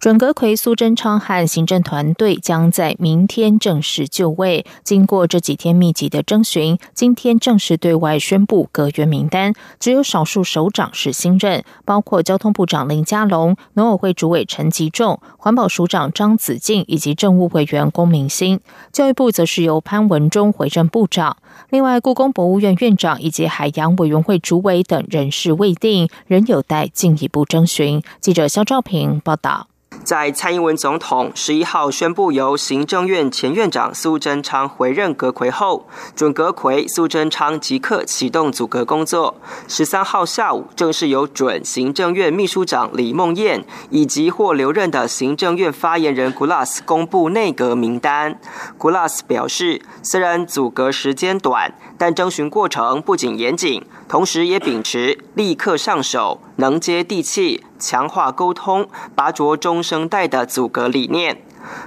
准阁魁苏贞昌和行政团队将在明天正式就位。经过这几天密集的征询，今天正式对外宣布阁员名单。只有少数首长是新任，包括交通部长林佳龙、农委会主委陈吉仲、环保署长张子静以及政务委员龚明鑫。教育部则是由潘文忠回任部长。另外，故宫博物院院长以及海洋委员会主委等人事未定，仍有待进一步征询。记者肖兆平报道。在蔡英文总统十一号宣布由行政院前院长苏贞昌回任阁魁后，准阁魁苏贞昌即刻启动组阁工作。十三号下午，正式由准行政院秘书长李梦燕以及或留任的行政院发言人 Glass 公布内阁名单。Glass 表示，虽然组阁时间短，但征询过程不仅严谨，同时也秉持立刻上手、能接地气。强化沟通，拔擢中生代的阻隔理念。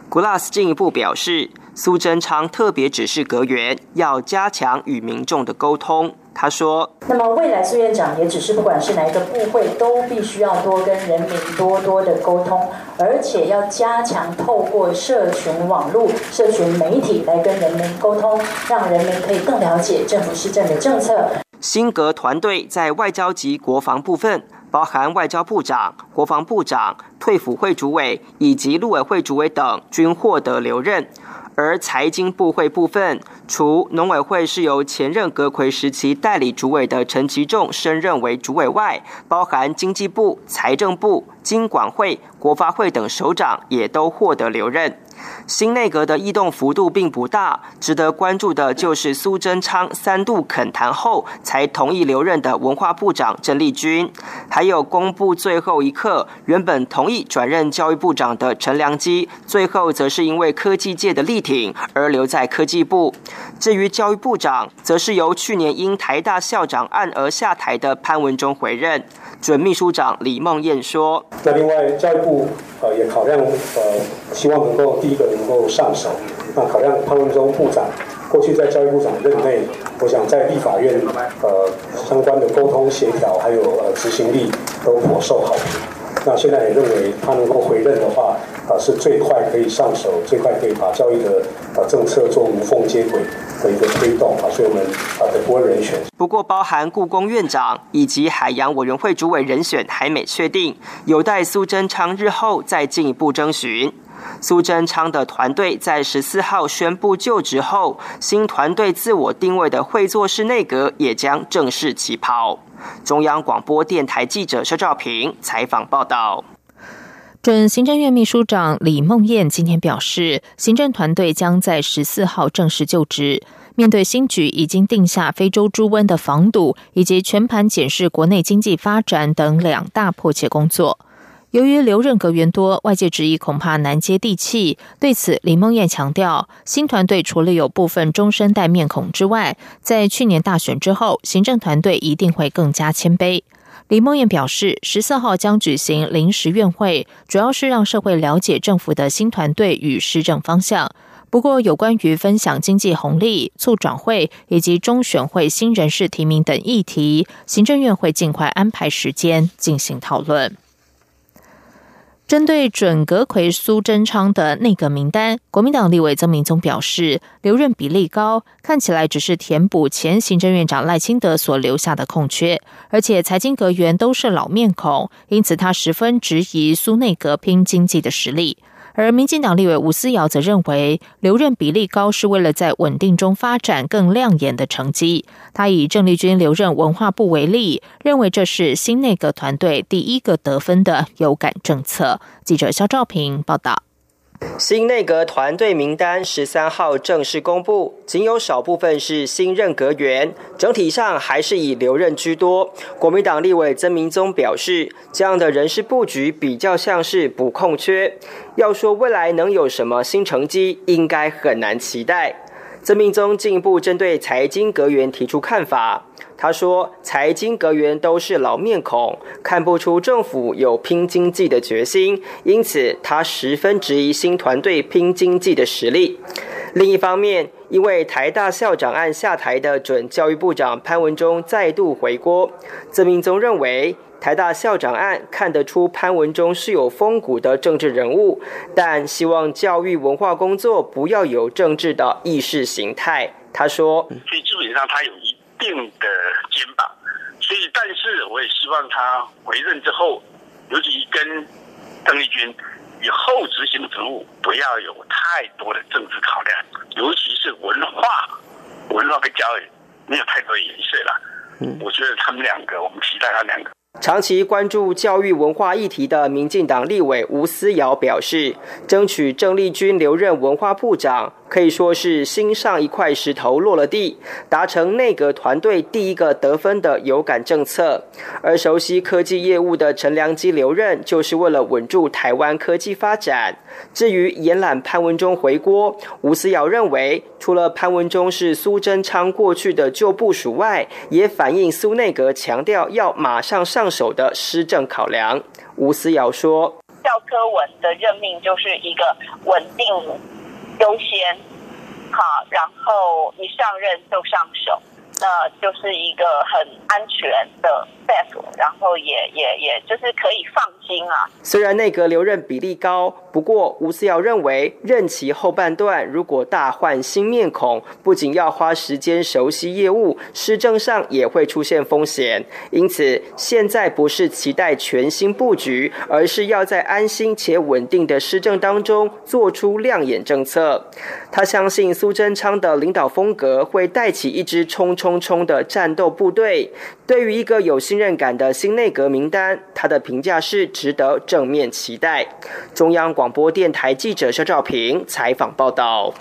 Glass 进一步表示，苏贞昌特别指示阁员要加强与民众的沟通。他说：“那么未来苏院长也只是，不管是哪一个部会，都必须要多跟人民多多的沟通，而且要加强透过社群网络、社群媒体来跟人民沟通，让人民可以更了解政府施政的政策。”新格团队在外交及国防部分。包含外交部长、国防部长、退辅会主委以及陆委会主委等均获得留任，而财经部会部分，除农委会是由前任阁魁时期代理主委的陈其仲升任为主委外，包含经济部、财政部、经管会、国发会等首长也都获得留任。新内阁的异动幅度并不大，值得关注的就是苏贞昌三度恳谈后才同意留任的文化部长郑丽君，还有公布最后一刻原本同意转任教育部长的陈良基，最后则是因为科技界的力挺而留在科技部。至于教育部长，则是由去年因台大校长案而下台的潘文忠回任。准秘书长李梦燕说：“那另外教育部呃也考量呃希望能够第一个能够上手，那考量潘文忠部长过去在教育部长任内，我想在立法院呃相关的沟通协调还有呃执行力都颇受好评。那现在也认为他能够回任的话。”啊，是最快可以上手，最快可以把教育的啊政策做无缝接轨的一个推动啊，所以我们啊的不会人选。不过，包含故宫院长以及海洋委员会主委人选还没确定，有待苏贞昌日后再进一步征询。苏贞昌的团队在十四号宣布就职后，新团队自我定位的会做式内阁也将正式起跑。中央广播电台记者肖照平采访报道。准行政院秘书长李梦燕今天表示，行政团队将在十四号正式就职。面对新局，已经定下非洲猪瘟的防堵以及全盘检视国内经济发展等两大迫切工作。由于留任阁员多，外界质疑恐怕难接地气。对此，李梦燕强调，新团队除了有部分中生代面孔之外，在去年大选之后，行政团队一定会更加谦卑。李梦燕表示，十四号将举行临时院会，主要是让社会了解政府的新团队与施政方向。不过，有关于分享经济红利、促转会以及中选会新人士提名等议题，行政院会尽快安排时间进行讨论。针对准阁魁苏贞昌的内阁名单，国民党立委曾明宗表示，留任比例高，看起来只是填补前行政院长赖清德所留下的空缺，而且财经阁员都是老面孔，因此他十分质疑苏内阁拼经济的实力。而民进党立委吴思瑶则认为，留任比例高是为了在稳定中发展更亮眼的成绩。他以郑丽君留任文化部为例，认为这是新内阁团队第一个得分的有感政策。记者肖兆平报道。新内阁团队名单十三号正式公布，仅有少部分是新任阁员，整体上还是以留任居多。国民党立委曾明宗表示，这样的人事布局比较像是补空缺。要说未来能有什么新成绩，应该很难期待。曾明宗进一步针对财经阁员提出看法。他说：“财经阁员都是老面孔，看不出政府有拼经济的决心，因此他十分质疑新团队拼经济的实力。”另一方面，因为台大校长案下台的准教育部长潘文忠再度回锅，曾明宗认为。台大校长案看得出潘文忠是有风骨的政治人物，但希望教育文化工作不要有政治的意识形态。他说：“所以基本上他有定的肩膀，所以但是我也希望他回任之后，尤其跟邓丽君以后执行职务不要有太多的政治考量，尤其是文化、文化跟教育没有太多颜色了。嗯，我觉得他们两个，我们期待他两个。”长期关注教育文化议题的民进党立委吴思瑶表示，争取郑丽君留任文化部长。可以说是心上一块石头落了地，达成内阁团队第一个得分的有感政策。而熟悉科技业务的陈良基留任，就是为了稳住台湾科技发展。至于延揽潘文忠回锅，吴思瑶认为，除了潘文忠是苏贞昌过去的旧部署外，也反映苏内阁强调要马上上手的施政考量。吴思瑶说：“教科文的任命就是一个稳定。”优先，好，然后一上任就上手，那就是一个很安全的然后也也也就是可以放心啊。虽然内阁留任比例高。不过，吴思瑶认为，任期后半段如果大换新面孔，不仅要花时间熟悉业务，施政上也会出现风险。因此，现在不是期待全新布局，而是要在安心且稳定的施政当中做出亮眼政策。他相信苏贞昌的领导风格会带起一支冲冲冲的战斗部队。对于一个有信任感的新内阁名单，他的评价是值得正面期待。中央广。播电台记者肖兆平采访报道。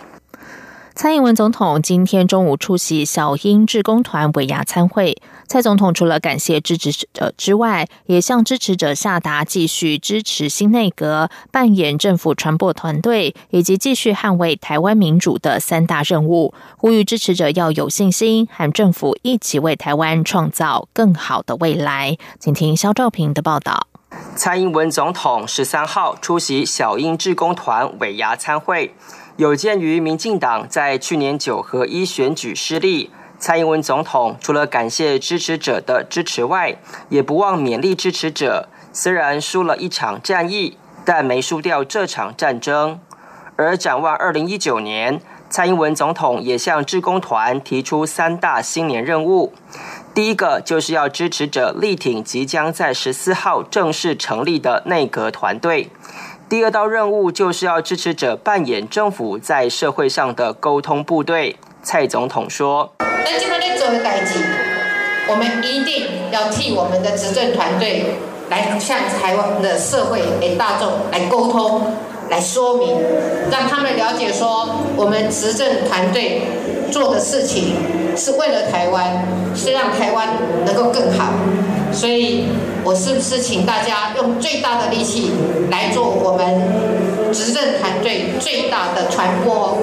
蔡英文总统今天中午出席小英志工团尾牙参会。蔡总统除了感谢支持者之外，也向支持者下达继续支持新内阁、扮演政府传播团队以及继续捍卫台湾民主的三大任务，呼吁支持者要有信心，和政府一起为台湾创造更好的未来。请听肖兆平的报道。蔡英文总统十三号出席小英志工团尾牙参会，有鉴于民进党在去年九合一选举失利，蔡英文总统除了感谢支持者的支持外，也不忘勉励支持者。虽然输了一场战役，但没输掉这场战争。而展望二零一九年，蔡英文总统也向志工团提出三大新年任务。第一个就是要支持者力挺即将在十四号正式成立的内阁团队。第二道任务就是要支持者扮演政府在社会上的沟通部队。蔡总统说：“那今天做的代志，我们一定要替我们的执政团队来向台湾的社会给大众来沟通。”来说明，让他们了解说，我们执政团队做的事情是为了台湾，是让台湾能够更好。所以，我是不是请大家用最大的力气来做我们执政团队最大的传播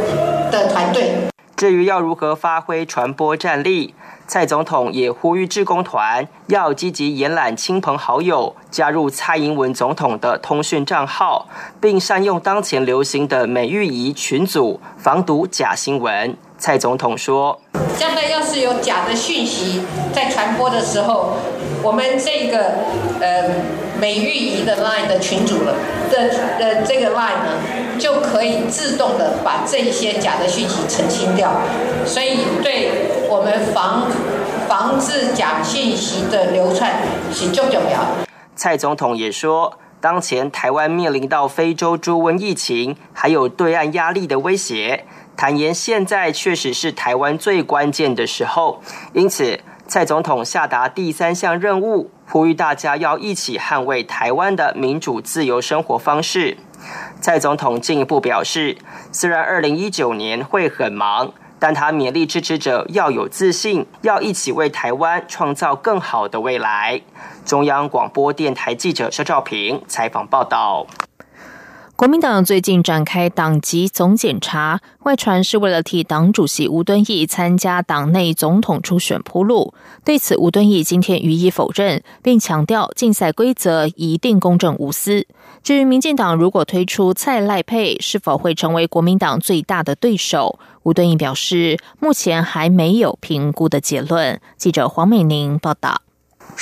的团队？至于要如何发挥传播战力？蔡总统也呼吁志工团要积极延揽亲朋好友，加入蔡英文总统的通讯账号，并善用当前流行的美玉仪群组，防堵假新闻。蔡总统说：“将来要是有假的讯息在传播的时候，我们这个呃美玉仪的 line 的群组了的的这个 line 呢，就可以自动的把这一些假的讯息澄清掉，所以对。”我们防防治假信息的流窜是重要。蔡总统也说，当前台湾面临到非洲猪瘟疫情，还有对岸压力的威胁，坦言现在确实是台湾最关键的时候。因此，蔡总统下达第三项任务，呼吁大家要一起捍卫台湾的民主自由生活方式。蔡总统进一步表示，虽然二零一九年会很忙。但他勉励支持者要有自信，要一起为台湾创造更好的未来。中央广播电台记者肖照平采访报道。国民党最近展开党籍总检查，外传是为了替党主席吴敦义参加党内总统初选铺路。对此，吴敦义今天予以否认，并强调竞赛规则一定公正无私。至于民进党如果推出蔡赖配，是否会成为国民党最大的对手？吴敦义表示，目前还没有评估的结论。记者黄美玲报道。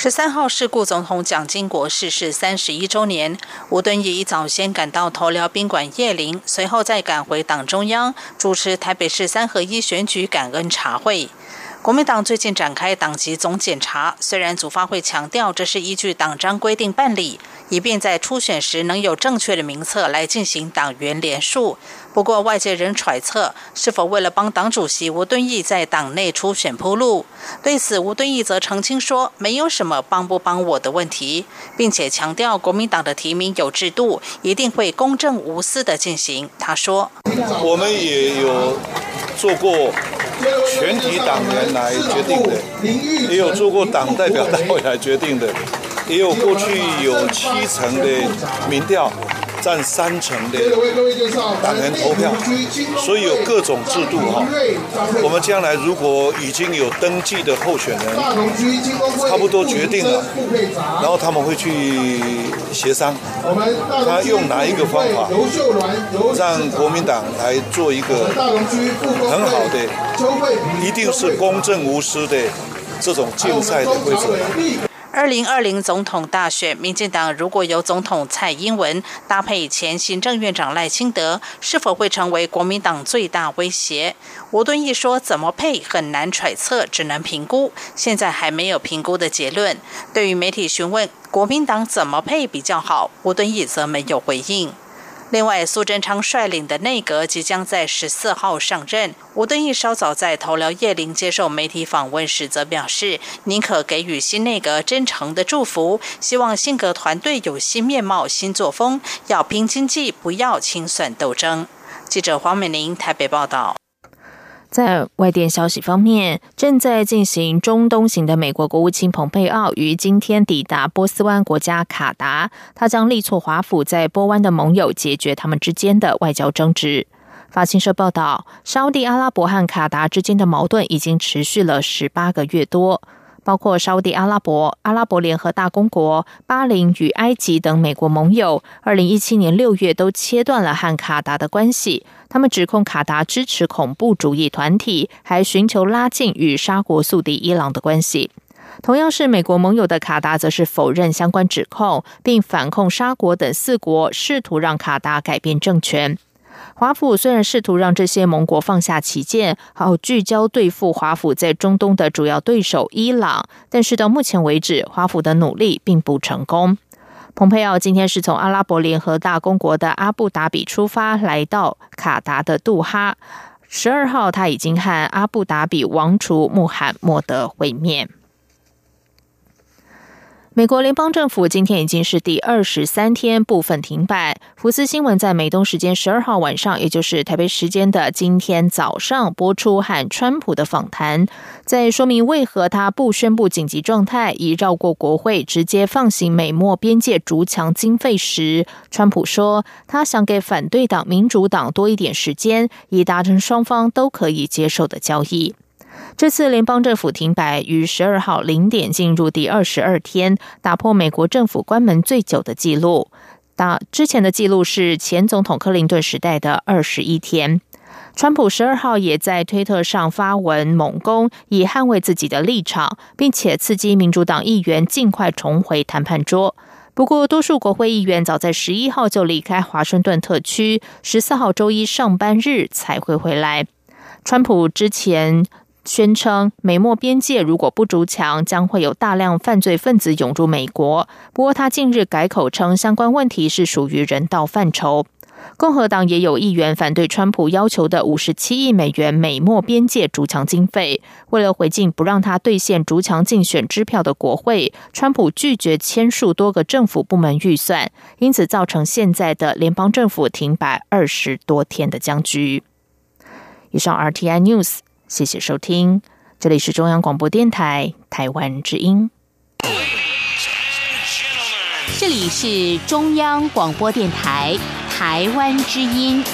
十三号是顾总统蒋经国逝世三十一周年，吴敦义一早先赶到头寮宾馆谒陵，随后再赶回党中央主持台北市三合一选举感恩茶会。国民党最近展开党籍总检查，虽然组发会强调这是依据党章规定办理。以便在初选时能有正确的名册来进行党员联署。不过，外界仍揣测是否为了帮党主席吴敦义在党内初选铺路。对此，吴敦义则澄清说，没有什么帮不帮我的问题，并且强调国民党的提名有制度，一定会公正无私的进行。他说：“我们也有做过全体党员来决定的，也有做过党代表大会来决定的。”也有过去有七成的民调，占三成的党员投票，所以有各种制度哈。我们将来如果已经有登记的候选人，差不多决定了，然后他们会去协商，他用哪一个方法，让国民党来做一个很好的，一定是公正无私的这种竞赛的规则。二零二零总统大选，民进党如果由总统蔡英文搭配前行政院长赖清德，是否会成为国民党最大威胁？吴敦义说：“怎么配很难揣测，只能评估，现在还没有评估的结论。”对于媒体询问国民党怎么配比较好，吴敦义则没有回应。另外，苏贞昌率领的内阁即将在十四号上任。吴敦义稍早在头寮夜林接受媒体访问时，则表示宁可给予新内阁真诚的祝福，希望性格团队有新面貌、新作风，要拼经济，不要清算斗争。记者黄美玲台北报道。在外电消息方面，正在进行中东行的美国国务卿蓬佩奥于今天抵达波斯湾国家卡达，他将力挫华府在波湾的盟友解决他们之间的外交争执。法新社报道，沙地阿拉伯和卡达之间的矛盾已经持续了十八个月多。包括沙地阿拉伯、阿拉伯联合大公国、巴林与埃及等美国盟友，二零一七年六月都切断了和卡达的关系。他们指控卡达支持恐怖主义团体，还寻求拉近与沙国宿敌伊朗的关系。同样是美国盟友的卡达，则是否认相关指控，并反控沙国等四国试图让卡达改变政权。华府虽然试图让这些盟国放下旗舰，好聚焦对付华府在中东的主要对手伊朗，但是到目前为止，华府的努力并不成功。蓬佩奥今天是从阿拉伯联合大公国的阿布达比出发，来到卡达的杜哈。十二号，他已经和阿布达比王储穆罕默德会面。美国联邦政府今天已经是第二十三天部分停摆。福斯新闻在美东时间十二号晚上，也就是台北时间的今天早上播出和川普的访谈，在说明为何他不宣布紧急状态，以绕过国会直接放行美墨边界筑墙经费时，川普说他想给反对党民主党多一点时间，以达成双方都可以接受的交易。这次联邦政府停摆于十二号零点进入第二十二天，打破美国政府关门最久的记录。打之前的记录是前总统克林顿时代的二十一天。川普十二号也在推特上发文猛攻，以捍卫自己的立场，并且刺激民主党议员尽快重回谈判桌。不过，多数国会议员早在十一号就离开华盛顿特区，十四号周一上班日才会回来。川普之前。宣称美墨边界如果不筑墙，将会有大量犯罪分子涌入美国。不过，他近日改口称相关问题是属于人道范畴。共和党也有议员反对川普要求的五十七亿美元美墨边界筑墙经费。为了回敬不让他兑现筑墙竞选支票的国会，川普拒绝签署多个政府部门预算，因此造成现在的联邦政府停摆二十多天的僵局。以上 RTI News。谢谢收听，这里是中央广播电台台湾之音。这里是中央广播电台。台湾之音。